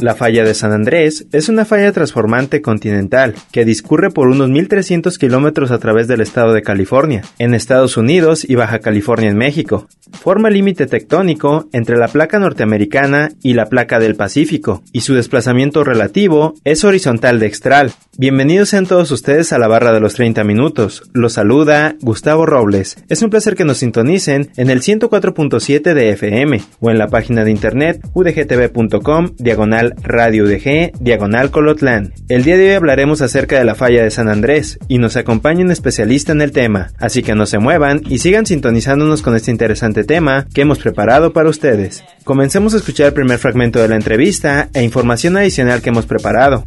La falla de San Andrés es una falla transformante continental que discurre por unos 1.300 kilómetros a través del estado de California, en Estados Unidos y Baja California en México. Forma límite tectónico entre la placa norteamericana y la placa del Pacífico, y su desplazamiento relativo es horizontal dextral. Bienvenidos sean todos ustedes a la barra de los 30 minutos. Los saluda Gustavo Robles. Es un placer que nos sintonicen en el 104.7 de FM o en la página de internet udgtv.com diagonal radio UDG diagonal Colotlán. El día de hoy hablaremos acerca de la falla de San Andrés y nos acompaña un especialista en el tema, así que no se muevan y sigan sintonizándonos con este interesante tema que hemos preparado para ustedes. Comencemos a escuchar el primer fragmento de la entrevista e información adicional que hemos preparado.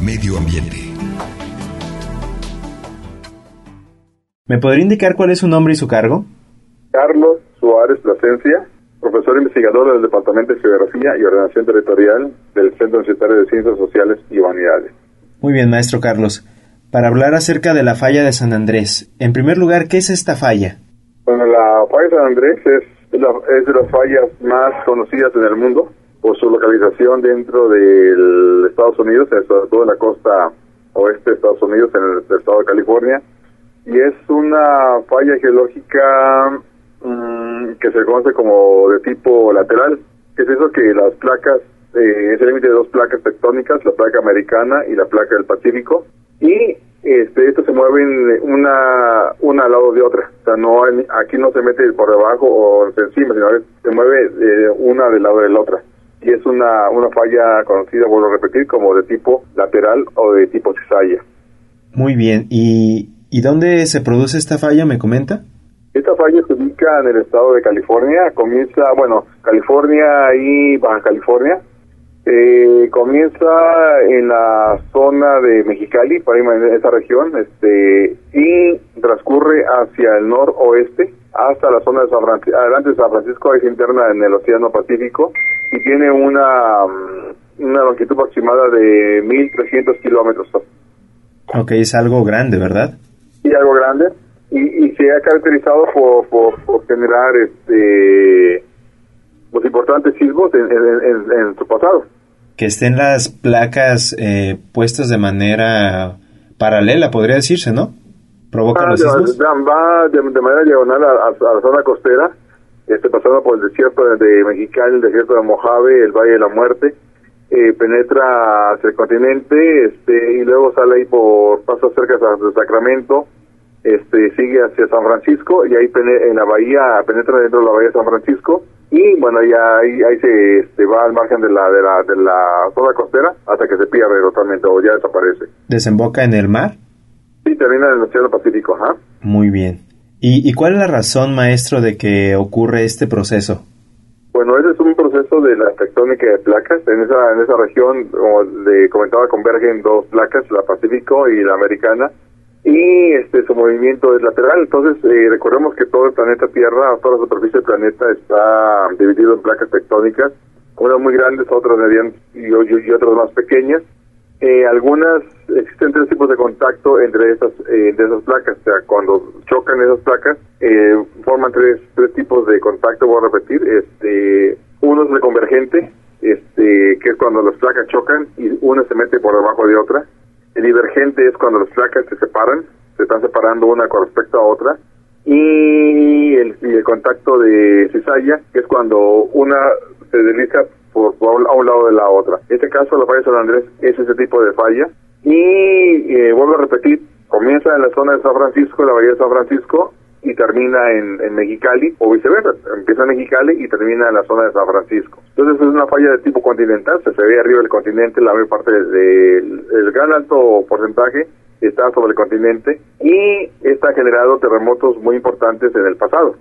Medio ambiente. ¿Me podría indicar cuál es su nombre y su cargo? Carlos Suárez Plasencia, profesor investigador del Departamento de Geografía y Ordenación Territorial del Centro Universitario de Ciencias Sociales y Humanidades. Muy bien, maestro Carlos. Para hablar acerca de la falla de San Andrés, en primer lugar, ¿qué es esta falla? Bueno, la falla de San Andrés es, la- es de las fallas más conocidas en el mundo por su localización dentro de Estados Unidos, sobre todo en la costa oeste de Estados Unidos, en el estado de California. Y es una falla geológica mm, que se conoce como de tipo lateral, es eso que las placas, eh, es el límite de dos placas tectónicas, la placa americana y la placa del Pacífico, y este, estos se mueven una, una al lado de otra, o sea, no hay- aquí no se mete por debajo o encima, sino se mueve eh, una del lado de la otra. Y es una, una falla conocida, vuelvo a repetir, como de tipo lateral o de tipo cizalla. Muy bien. ¿Y, ¿Y dónde se produce esta falla, me comenta? Esta falla se ubica en el estado de California, comienza, bueno, California y Baja California. Eh, comienza en la zona de Mexicali, para ir en esa región, este, y transcurre hacia el noroeste hasta la zona de San Francisco, adelante de San Francisco, es interna en el Océano Pacífico, y tiene una, mm, una longitud aproximada de 1.300 kilómetros. Ok, es algo grande, ¿verdad? Y algo grande y, y se ha caracterizado por, por, por generar este pues importantes sismos en, en, en- en su pasado Que estén las placas eh, puestas de manera paralela, podría decirse, ¿no? ¿Provoca va, los de, sismos? va de, de manera diagonal a, a- la zona costera este pasando por el desierto de, de Mexicali el desierto de Mojave el Valle de la Muerte eh, penetra hacia el continente este y luego sale ahí por pasa cerca de Sacramento este sigue hacia San Francisco y ahí en la bahía penetra dentro de la bahía de San Francisco y bueno ya ahí, ahí se este, va al margen de la de la de la zona costera hasta que se pierde totalmente o ya desaparece ¿Desemboca en el mar? y termina en el Océano Pacífico ajá Muy bien. ¿Y, ¿Y cuál es la razón, maestro, de que ocurre este proceso? Bueno, ese es un proceso de la tectónica de placas. En esa en esa región, como le comentaba, convergen dos placas, la Pacífico y la Americana, y este su movimiento es lateral. Entonces, eh, recordemos que todo el planeta Tierra, toda la superficie del planeta está dividido en placas tectónicas, unas muy grandes, otras medianas y, y- y otras más pequeñas. Eh, algunas existen tres tipos de contacto entre esas eh, esas placas, o sea, cuando chocan esas placas eh, forman tres tres tipos de contacto, voy a repetir, este uno es el convergente, este que es cuando las placas chocan y una se mete por debajo de otra. El divergente es cuando las placas se separan, se están separando una con respecto a otra. Y el, y el contacto de cizalla, que es cuando una se desliza por, a un lado de la otra. En este caso, la falla de San Andrés es ese tipo de falla. Y eh, vuelvo a repetir, comienza en la zona de San Francisco, la bahía de San Francisco, y termina en, en Mexicali, o viceversa, empieza en Mexicali y termina en la zona de San Francisco. Entonces es una falla de tipo continental, se, se ve arriba del continente la mayor parte del el gran alto porcentaje está sobre el continente y está generado terremotos muy importantes en el pasado.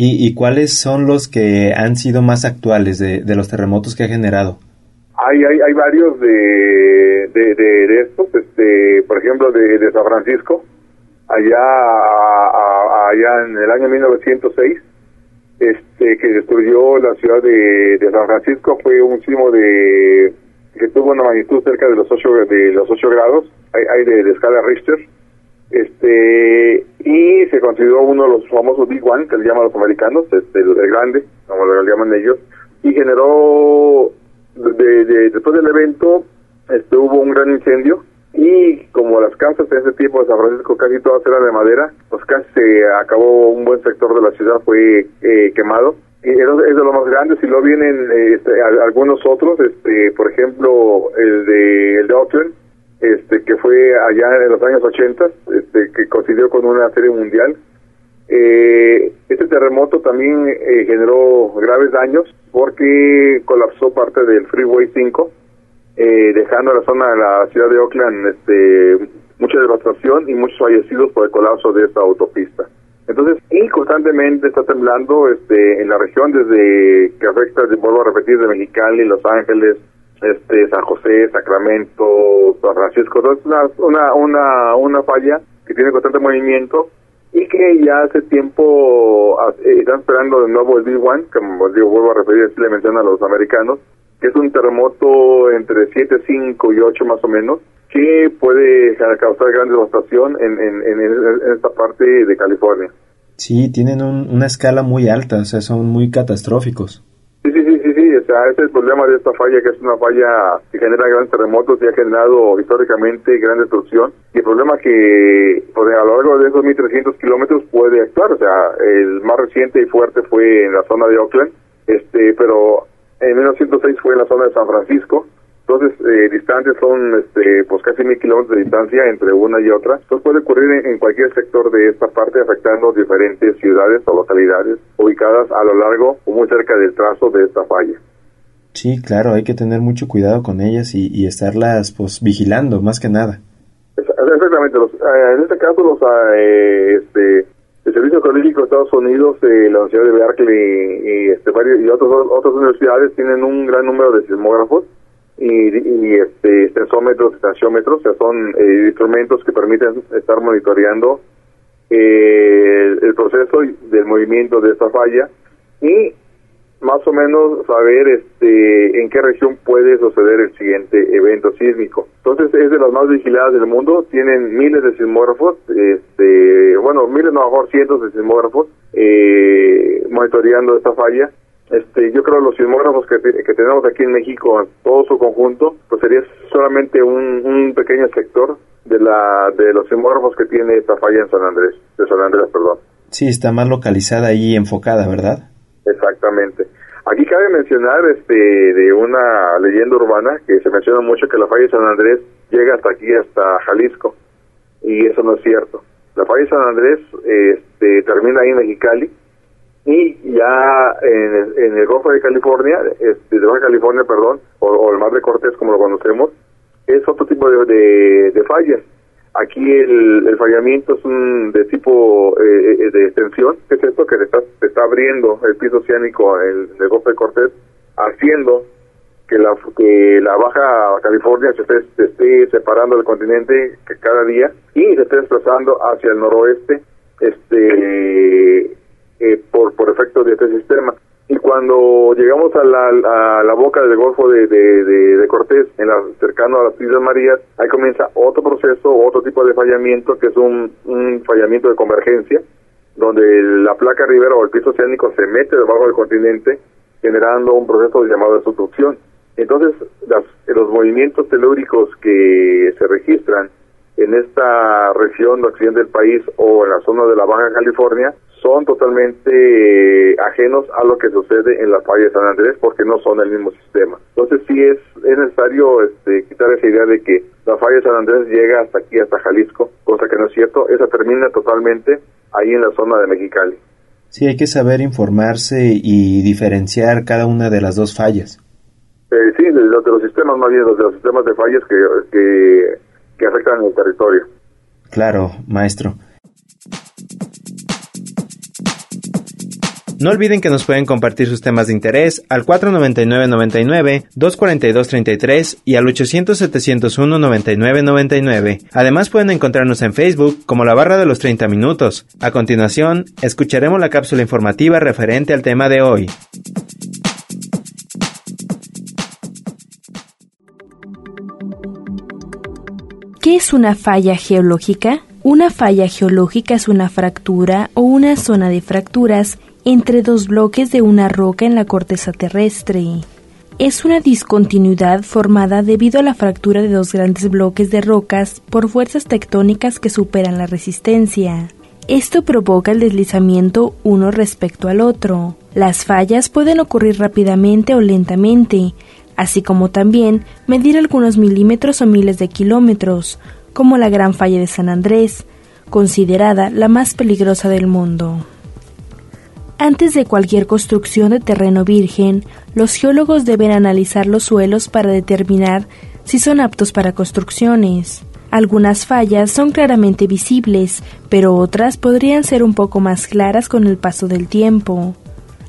¿Y, cuáles son los que han sido más actuales de, los terremotos que ha generado? Hay, hay, hay varios de, de, estos, este, por ejemplo, de, San Francisco, allá, allá en el año 1906, este, que destruyó la ciudad de, San Francisco, fue un sismo de que tuvo una magnitud cerca de los 8, de los 8 grados, hay de, escala Richter, este y se consideró uno de los famosos Big One, que le llaman los americanos, este, el, grande, como lo llaman ellos, y generó, de, después del evento, este, hubo un gran incendio, y como las casas en ese tiempo de San Francisco casi todas eran de madera, pues casi se acabó un buen sector de la ciudad, fue eh, quemado, y es de los más grandes y luego vienen este, algunos otros este por ejemplo el de el de Oakland este que fue allá en los años 80 este que coincidió con una serie mundial. Eh, este terremoto también eh, generó graves daños porque colapsó parte del Freeway 5 eh, dejando la zona de la ciudad de Oakland este mucha devastación y muchos fallecidos por el colapso de esta autopista. Entonces, y constantemente está temblando este, en la región desde que afecta, vuelvo a repetir, de Mexicali, Los Ángeles, este, San José, Sacramento, San Francisco. Es una, una, una falla que tiene constante movimiento y que ya hace tiempo eh, están esperando de nuevo el Big One, como digo, vuelvo a repetir, así le mencionan a los americanos, que es un terremoto entre 7, 5 y 8 más o menos, que puede causar gran devastación en, en, esta parte de California. Sí, tienen una escala muy alta, o sea, son muy catastróficos. Sí, o sea, ese es el problema de esta falla, que es una falla que genera grandes terremotos y ha generado históricamente gran destrucción. Y el problema que pues, a lo largo de esos 1.300 kilómetros puede actuar, o sea, el más reciente y fuerte fue en la zona de Oakland, este, pero en 1906 fue en la zona de San Francisco, entonces, eh, distancias son este, pues casi mil kilómetros de distancia entre una y otra. Entonces puede ocurrir en, cualquier sector de esta parte afectando diferentes ciudades o localidades ubicadas a lo largo o muy cerca del trazo de esta falla. Sí, claro, hay que tener mucho cuidado con ellas y, estarlas pues vigilando más que nada. Exactamente, eh, en este caso los eh, este, el Servicio Geológico de Estados Unidos, eh, la Universidad de Berkeley y, este, varios, y otros, otras universidades tienen un gran número de sismógrafos y, este, extensómetros, estaciómetros, o sea, son eh, instrumentos que permiten estar monitoreando eh, el proceso del movimiento de esta falla y más o menos saber este en qué región puede suceder el siguiente evento sísmico. Entonces es de las más vigiladas del mundo, tienen miles de sismógrafos, este, bueno, miles, no, mejor cientos de sismógrafos eh, monitoreando esta falla este, yo creo que los sismógrafos que, que tenemos aquí en México, todo su conjunto, pues sería solamente un, un pequeño sector de la de los sismógrafos que tiene esta falla en San Andrés, de San Andrés, perdón. Sí, está más localizada y enfocada, ¿verdad? Exactamente. Aquí cabe mencionar este de una leyenda urbana que se menciona mucho que la falla de San Andrés llega hasta aquí, hasta Jalisco, y eso no es cierto. La falla de San Andrés este, termina ahí en Mexicali, y ya en el, Golfo de California, este, de Baja California, perdón, o, el Mar de Cortés como lo conocemos, es otro tipo de, de, fallas. Aquí el, fallamiento es un de tipo eh, eh, de extensión, que es esto que se está, está abriendo el piso oceánico en el Golfo de Cortés, haciendo que la, que la Baja California se esté, se esté separando del continente cada día y se esté desplazando hacia el noroeste este eh, por, por efecto de este sistema. Y cuando llegamos a la, a la boca del Golfo de, de, Cortés, en la, cercano a las Islas Marías, ahí comienza otro proceso, otro tipo de fallamiento, que es un, un fallamiento de convergencia, donde la placa ribera o el piso oceánico se mete debajo del continente, generando un proceso llamado de subducción. Entonces, las, los movimientos telúricos que se registran en esta región occidente del país o en la zona de la Baja California son totalmente eh, ajenos a lo que sucede en la falla de San Andrés porque no son el mismo sistema. Entonces sí es, es necesario este, quitar esa idea de que la falla de San Andrés llega hasta aquí, hasta Jalisco, cosa que no es cierto, esa termina totalmente ahí en la zona de Mexicali. Sí, hay que saber informarse y diferenciar cada una de las dos fallas. Eh, sí, de, los sistemas más bien, de los sistemas de fallas que, que que afectan el territorio. Claro, maestro. No olviden que nos pueden compartir sus temas de interés al 499-99, 242-33 y al 800-701-9999. Además pueden encontrarnos en Facebook como la barra de los 30 minutos. A continuación, escucharemos la cápsula informativa referente al tema de hoy. ¿Qué es una falla geológica? Una falla geológica es una fractura o una zona de fracturas entre dos bloques de una roca en la corteza terrestre. Es una discontinuidad formada debido a la fractura de dos grandes bloques de rocas por fuerzas tectónicas que superan la resistencia. Esto provoca el deslizamiento uno respecto al otro. Las fallas pueden ocurrir rápidamente o lentamente, así como también medir algunos milímetros o miles de kilómetros, como la Gran Falla de San Andrés, considerada la más peligrosa del mundo. Antes de cualquier construcción de terreno virgen, los geólogos deben analizar los suelos para determinar si son aptos para construcciones. Algunas fallas son claramente visibles, pero otras podrían ser un poco más claras con el paso del tiempo.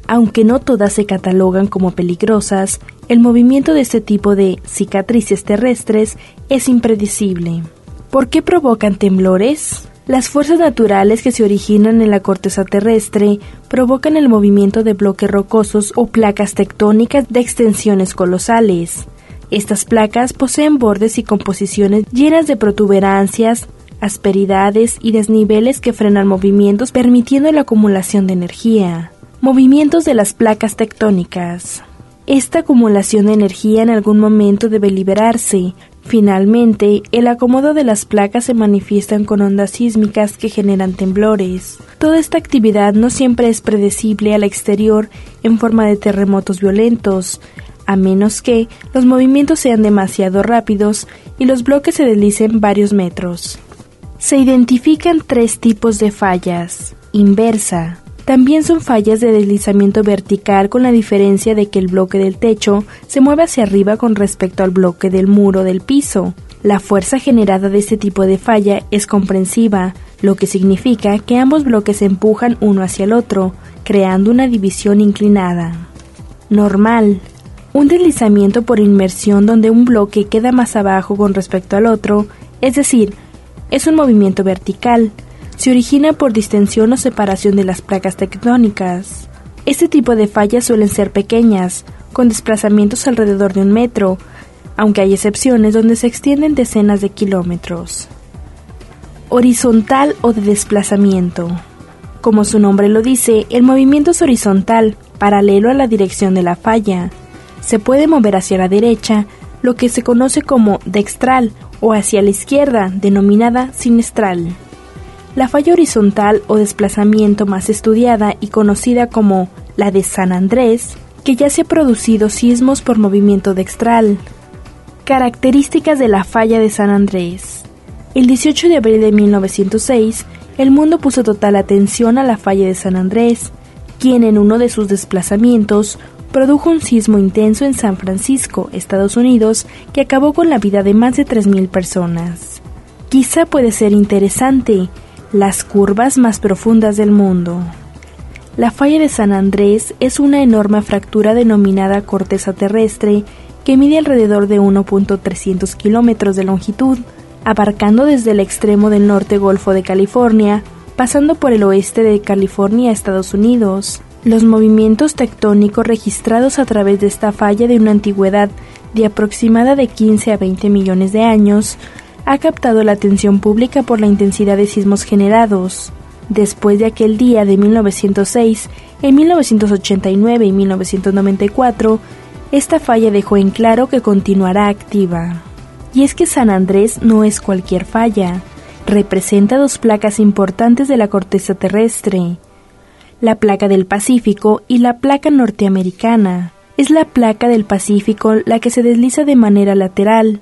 Aunque no todas se catalogan como peligrosas, el movimiento de este tipo de cicatrices terrestres es impredecible. ¿Por qué provocan temblores? Las fuerzas naturales que se originan en la corteza terrestre provocan el movimiento de bloques rocosos o placas tectónicas de extensiones colosales. Estas placas poseen bordes y composiciones llenas de protuberancias, asperidades y desniveles que frenan movimientos permitiendo la acumulación de energía. Movimientos de las placas tectónicas. Esta acumulación de energía en algún momento debe liberarse, Finalmente, el acomodo de las placas se manifiestan con ondas sísmicas que generan temblores. Toda esta actividad no siempre es predecible al exterior en forma de terremotos violentos, a menos que los movimientos sean demasiado rápidos y los bloques se deslicen varios metros. Se identifican tres tipos de fallas. Inversa, también son fallas de deslizamiento vertical con la diferencia de que el bloque del techo se mueve hacia arriba con respecto al bloque del muro del piso. La fuerza generada de este tipo de falla es comprensiva, lo que significa que ambos bloques se empujan uno hacia el otro, creando una división inclinada. Normal. Un deslizamiento por inmersión donde un bloque queda más abajo con respecto al otro, es decir, es un movimiento vertical, se origina por distensión o separación de las placas tectónicas. Este tipo de fallas suelen ser pequeñas, con desplazamientos alrededor de un metro, aunque hay excepciones donde se extienden decenas de kilómetros. Horizontal o de desplazamiento. Como su nombre lo dice, el movimiento es horizontal, paralelo a la dirección de la falla. Se puede mover hacia la derecha, lo que se conoce como dextral, o hacia la izquierda, denominada sinestral. La falla horizontal o desplazamiento más estudiada y conocida como la de San Andrés, que ya se ha producido sismos por movimiento dextral. Características de la falla de San Andrés. El 18 de abril de 1906, el mundo puso total atención a la falla de San Andrés, quien en uno de sus desplazamientos produjo un sismo intenso en San Francisco, Estados Unidos, que acabó con la vida de más de 3.000 personas. Quizá puede ser interesante las curvas más profundas del mundo. La falla de San Andrés es una enorme fractura denominada corteza terrestre que mide alrededor de 1.300 kilómetros de longitud, abarcando desde el extremo del norte Golfo de California, pasando por el oeste de California a Estados Unidos. Los movimientos tectónicos registrados a través de esta falla de una antigüedad de aproximada de 15 a 20 millones de años ha captado la atención pública por la intensidad de sismos generados. Después de aquel día de 1906, en 1989 y 1994, esta falla dejó en claro que continuará activa. Y es que San Andrés no es cualquier falla, representa dos placas importantes de la corteza terrestre, la placa del Pacífico y la placa norteamericana. Es la placa del Pacífico la que se desliza de manera lateral,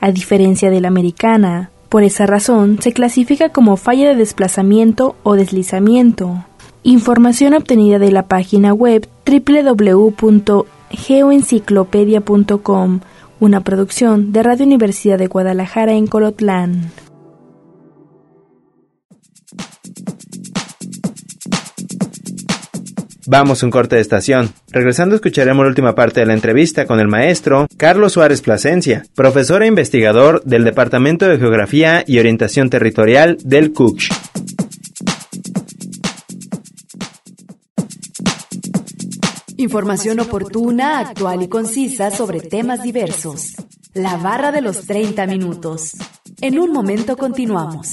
a diferencia de la americana. Por esa razón, se clasifica como falla de desplazamiento o deslizamiento. Información obtenida de la página web www.geoenciclopedia.com una producción de Radio Universidad de Guadalajara en Colotlán. Vamos un corte de estación. Regresando escucharemos la última parte de la entrevista con el maestro Carlos Suárez Plasencia, profesor e investigador del Departamento de Geografía y Orientación Territorial del CUCH. Información oportuna, actual y concisa sobre temas diversos. La barra de los 30 minutos. En un momento continuamos.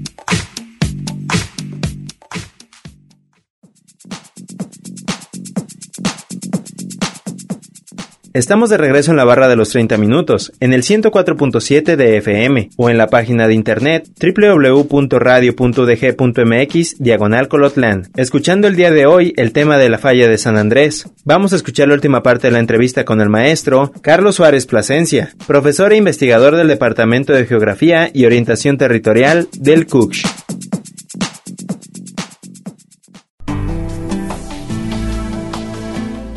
Estamos de regreso en la barra de los 30 minutos, en el 104.7 de FM o en la página de internet www.radio.dg.mx diagonal Colotlan. Escuchando el día de hoy el tema de la falla de San Andrés, vamos a escuchar la última parte de la entrevista con el maestro Carlos Suárez Plasencia, profesor e investigador del Departamento de Geografía y Orientación Territorial del CUCH.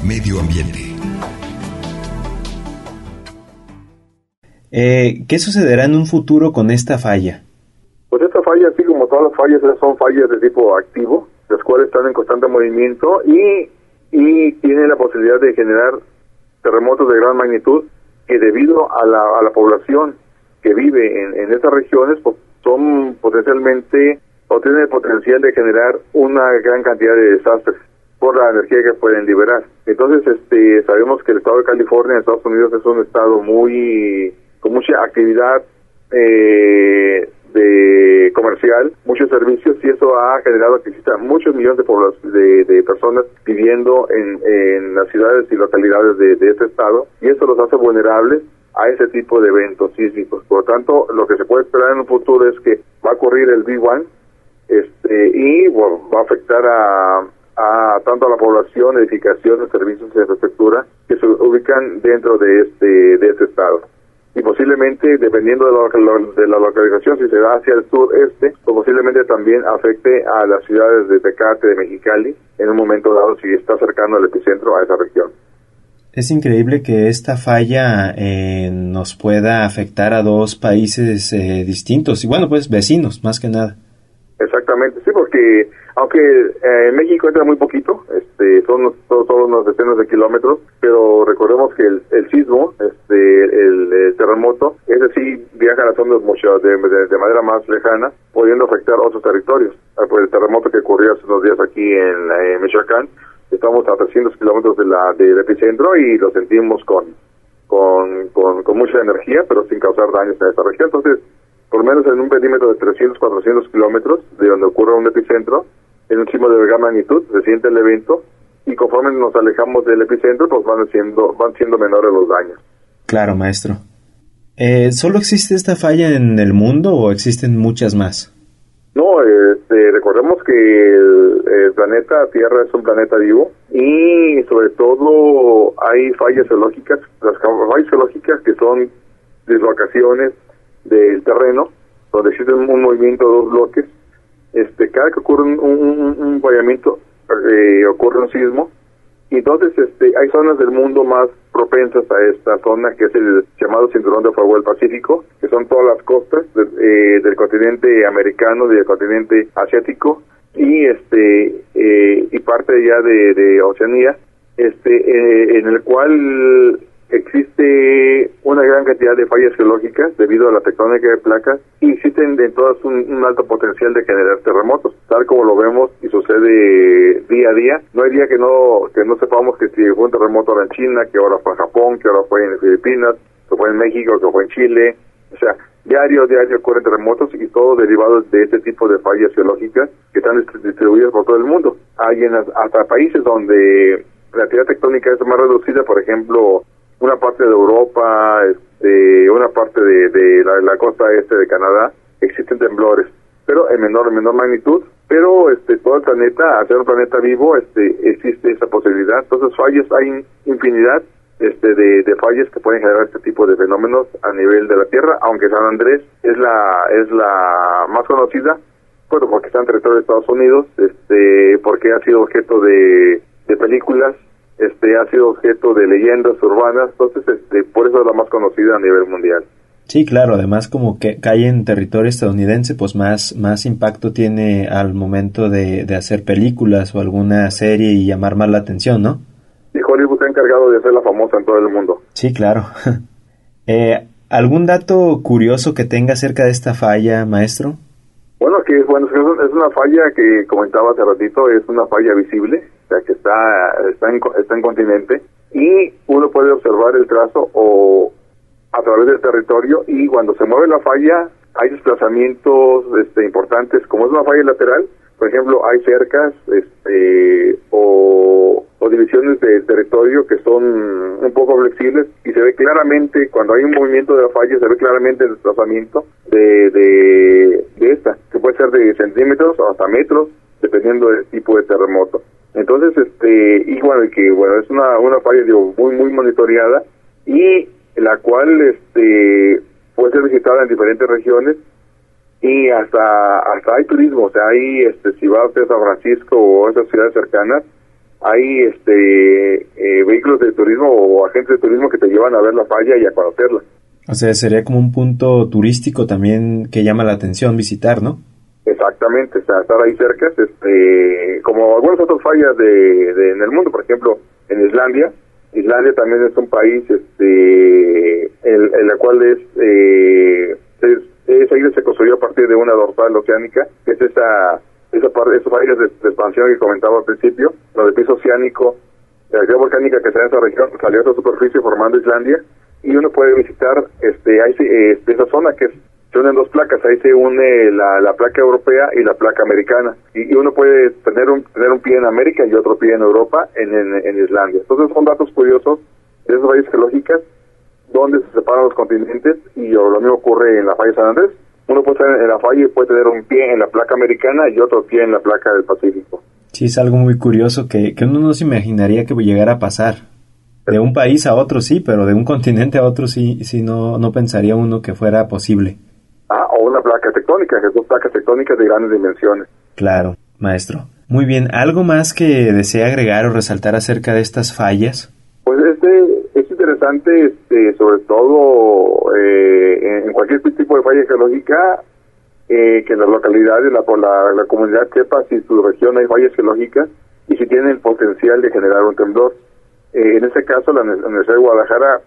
Medio Ambiente. Eh, ¿Qué sucederá en un futuro con esta falla? Pues esta falla, así como todas las fallas, son fallas de tipo activo, las cuales están en constante movimiento y, y tienen la posibilidad de generar terremotos de gran magnitud que debido a la, a la población que vive en, en estas regiones, pues son potencialmente o tienen el potencial de generar una gran cantidad de desastres por la energía que pueden liberar. Entonces, este, sabemos que el estado de California, Estados Unidos, es un estado muy con mucha actividad eh, de comercial, muchos servicios y eso ha generado que existan muchos millones de, de, personas viviendo en, las ciudades y localidades de, de este estado y eso los hace vulnerables a ese tipo de eventos sísmicos. Por lo tanto, lo que se puede esperar en un futuro es que va a ocurrir el B1 este, y va a afectar a, a tanto a la población, edificaciones, servicios de infraestructura que se ubican dentro de este, de este estado y posiblemente, dependiendo de la, de la localización, si se va hacia el sur-este, pues posiblemente también afecte a las ciudades de Tecate, de Mexicali, en un momento dado, si está cercano al epicentro a esa región. Es increíble que esta falla eh, nos pueda afectar a dos países eh, distintos y bueno, pues vecinos, más que nada. Exactamente, sí, porque aunque eh, en México entra muy poquito, este, son solo, unos decenas de kilómetros, pero recordemos que el, el sismo, este, el, terremoto, ese sí viaja a las ondas mucho de, manera más lejana, pudiendo afectar otros territorios. Ah, pues el terremoto que ocurrió hace unos días aquí en, Michoacán, estamos a 300 kilómetros de la, del epicentro y lo sentimos con, con, con, con mucha energía, pero sin causar daños en esta región. Entonces, por menos en un perímetro de 300, 400 kilómetros de donde ocurre un epicentro, en un sismo de gran magnitud, se siente el evento y conforme nos alejamos del epicentro, pues van siendo, van siendo menores los daños. Claro, maestro. Eh, ¿Solo existe esta falla en el mundo o existen muchas más? No, este, recordemos que el, planeta Tierra es un planeta vivo y sobre todo hay fallas geológicas, las fallas geológicas que son dislocaciones del terreno, donde existe un movimiento de dos bloques este cada que ocurre un, un, fallamiento eh, ocurre un sismo y entonces este hay zonas del mundo más propensas a esta zona que es el llamado cinturón de fuego del Pacífico que son todas las costas eh, del continente americano del continente asiático y este eh, y parte ya de, de Oceanía este en el cual existe una gran cantidad de fallas geológicas debido a la tectónica de placas y existen en todas un, alto potencial de generar terremotos, tal como lo vemos y sucede día a día. No hay día que no que no sepamos que si fue un terremoto ahora en China, que ahora fue en Japón, que ahora fue en Filipinas, que fue en México, que fue en Chile. O sea, diario, diario ocurren terremotos y todo derivado de este tipo de fallas geológicas que están distribuidas por todo el mundo. Hay en hasta países donde la actividad tectónica es más reducida, por ejemplo, una parte de Europa, este, una parte de, la, costa este de Canadá, existen temblores, pero en menor, en menor magnitud, pero este todo el planeta, al ser un planeta vivo, este existe esa posibilidad. Entonces fallas hay infinidad este, de, de fallas que pueden generar este tipo de fenómenos a nivel de la Tierra, aunque San Andrés es la es la más conocida, bueno, porque está en territorio de Estados Unidos, este, porque ha sido objeto de películas, este, ha sido objeto de leyendas urbanas, entonces, este, por eso es la más conocida a nivel mundial. Sí, claro, además como que cae en territorio estadounidense, pues más, más impacto tiene al momento de, de hacer películas o alguna serie y llamar más la atención, ¿no? Y Hollywood ha encargado de hacerla famosa en todo el mundo. Sí, claro. eh, ¿Algún dato curioso que tenga acerca de esta falla, maestro? Bueno, que bueno, es una falla que comentaba hace ratito, es una falla visible, o sea que está, está, en, está en continente y uno puede observar el trazo o a través del territorio y cuando se mueve la falla hay desplazamientos este, importantes, como es una falla lateral, por ejemplo, hay cercas este, o, o divisiones de territorio que son un poco flexibles y se ve claramente, cuando hay un movimiento de la falla, se ve claramente el desplazamiento de, de, de esta, que puede ser de centímetros o hasta metros, dependiendo del tipo de terremoto. Entonces, este, y que bueno, es una, una falla digo, muy, muy monitoreada y la cual este puede ser visitada en diferentes regiones y hasta hasta hay turismo, o sea, hay este si va usted a San Francisco o a esas ciudades cercanas, hay este eh, vehículos de turismo o agentes de turismo que te llevan a ver la falla y a conocerla. O sea, sería como un punto turístico también que llama la atención visitar, ¿no? Exactamente, estar ahí cerca, este, como algunas otras fallas de, de, en el mundo, por ejemplo, en Islandia, Islandia también es un país este en, en la cual es, eh, es se construyó a partir de una dorsal oceánica que es esa esa parte esos países de, expansión que comentaba al principio donde el piso oceánico la actividad volcánica que está en esa región salió a esa superficie formando Islandia y uno puede visitar este, este esa zona que es se unen dos placas, ahí se une la, la placa europea y la placa americana. Y, uno puede tener un, tener un pie en América y otro pie en Europa, en, en, en Islandia. Entonces son datos curiosos de esas fallas geológicas donde se separan los continentes y lo mismo ocurre en la falla de San Andrés. Uno puede estar en la falla y puede tener un pie en la placa americana y otro pie en la placa del Pacífico. Sí, es algo muy curioso que, que uno no se imaginaría que llegara a pasar. De un país a otro sí, pero de un continente a otro sí, sí no, no pensaría uno que fuera posible. Ah, o una placa tectónica, que son placas tectónicas de grandes dimensiones. Claro, maestro. Muy bien, ¿algo más que desea agregar o resaltar acerca de estas fallas? Pues este es interesante, este, sobre todo eh, en cualquier tipo de falla geológica, eh, que las localidades, la, la, la comunidad sepa si en su región hay fallas geológicas y si tienen el potencial de generar un temblor. Eh, en este caso, la Universidad de Guadalajara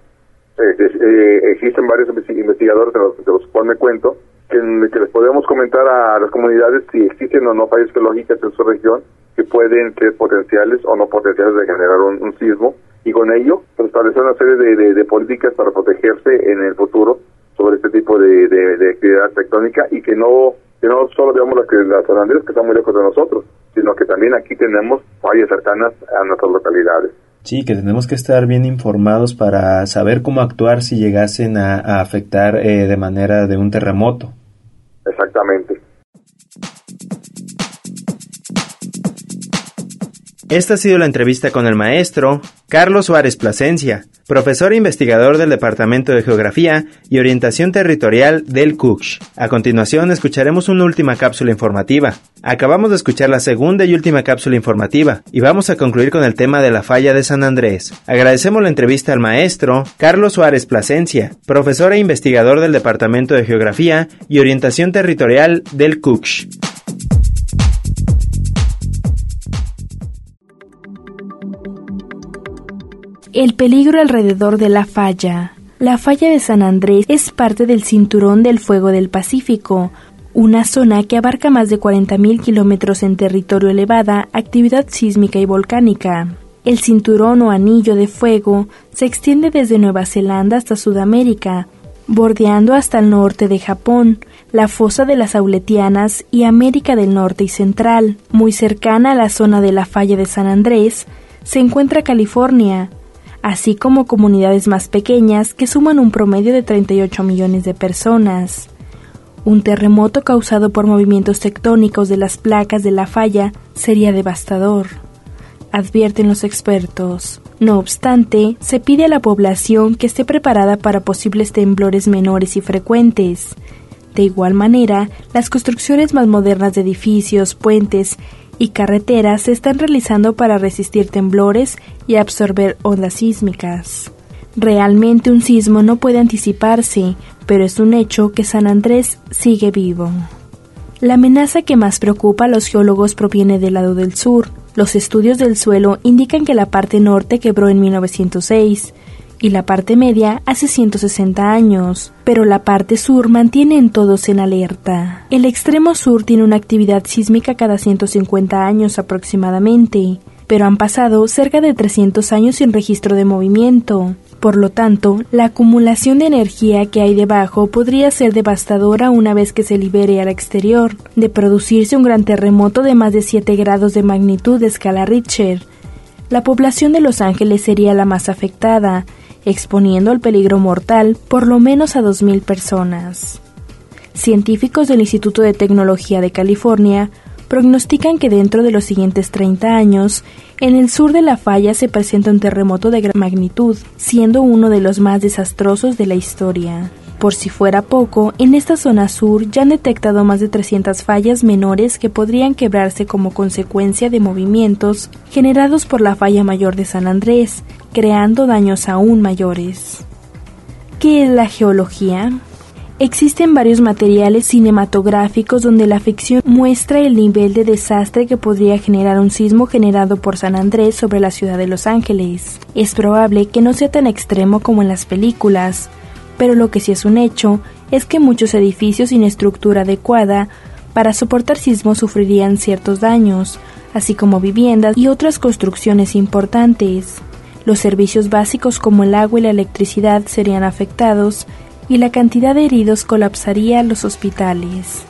eh, existen varios investigadores de los, de los cuales me cuento que, que, les podemos comentar a las comunidades si existen o no fallas geológicas en su región que pueden ser potenciales o no potenciales de generar un, un sismo y con ello pues, establecer una serie de, de, de, políticas para protegerse en el futuro sobre este tipo de, de actividad tectónica y que no que no solo veamos las que las Andrés que están muy lejos de nosotros sino que también aquí tenemos fallas cercanas a nuestras localidades Sí, que tenemos que estar bien informados para saber cómo actuar si llegasen a, afectar eh, de manera de un terremoto. Exactamente. Esta ha sido la entrevista con el maestro Carlos Suárez Plasencia, profesor e investigador del Departamento de Geografía y Orientación Territorial del CUCH. A continuación escucharemos una última cápsula informativa. Acabamos de escuchar la segunda y última cápsula informativa y vamos a concluir con el tema de la falla de San Andrés. Agradecemos la entrevista al maestro Carlos Suárez Plasencia, profesor e investigador del Departamento de Geografía y Orientación Territorial del CUCH. El peligro alrededor de la falla. La falla de San Andrés es parte del Cinturón del Fuego del Pacífico, una zona que abarca más de 40.000 kilómetros en territorio elevada, actividad sísmica y volcánica. El cinturón o anillo de fuego se extiende desde Nueva Zelanda hasta Sudamérica, bordeando hasta el norte de Japón, la fosa de las Auletianas y América del Norte y Central. Muy cercana a la zona de la falla de San Andrés se encuentra California, así como comunidades más pequeñas que suman un promedio de 38 millones de personas. Un terremoto causado por movimientos tectónicos de las placas de la falla sería devastador. advierten los expertos. No obstante, se pide a la población que esté preparada para posibles temblores menores y frecuentes. De igual manera, las construcciones más modernas de edificios, puentes y carreteras se están realizando para resistir temblores y absorber ondas sísmicas. Realmente un sismo no puede anticiparse, pero es un hecho que San Andrés sigue vivo. La amenaza que más preocupa a los geólogos proviene del lado del sur. Los estudios del suelo indican que la parte norte quebró en 1906 y la parte media hace 160 años, pero la parte sur mantiene en todos en alerta. El extremo sur tiene una actividad sísmica cada 150 años aproximadamente, pero han pasado cerca de 300 años sin registro de movimiento. Por lo tanto, la acumulación de energía que hay debajo podría ser devastadora una vez que se libere al exterior. De producirse un gran terremoto de más de 7 grados de magnitud de escala Richter, la población de Los Ángeles sería la más afectada, exponiendo al peligro mortal por lo menos a 2.000 personas. Científicos del Instituto de Tecnología de California prognostican que dentro de los siguientes 30 años, en el sur de la falla se presenta un terremoto de gran magnitud, siendo uno de los más desastrosos de la historia. Por si fuera poco, en esta zona sur ya han detectado más de 300 fallas menores que podrían quebrarse como consecuencia de movimientos generados por la falla mayor de San Andrés, creando daños aún mayores. ¿Qué es la geología? Existen varios materiales cinematográficos donde la ficción muestra el nivel de desastre que podría generar un sismo generado por San Andrés sobre la ciudad de Los Ángeles. Es probable que no sea tan extremo como en las películas, pero lo que sí es un hecho es que muchos edificios sin estructura adecuada para soportar sismos sufrirían ciertos daños, así como viviendas y otras construcciones importantes. Los servicios básicos como el agua y la electricidad serían afectados y la cantidad de heridos colapsaría los hospitales.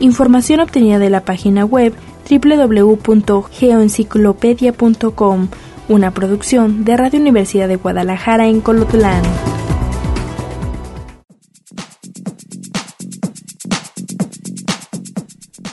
Información obtenida de la página web www.geoenciclopedia.com, una producción de Radio Universidad de Guadalajara en Colotlán.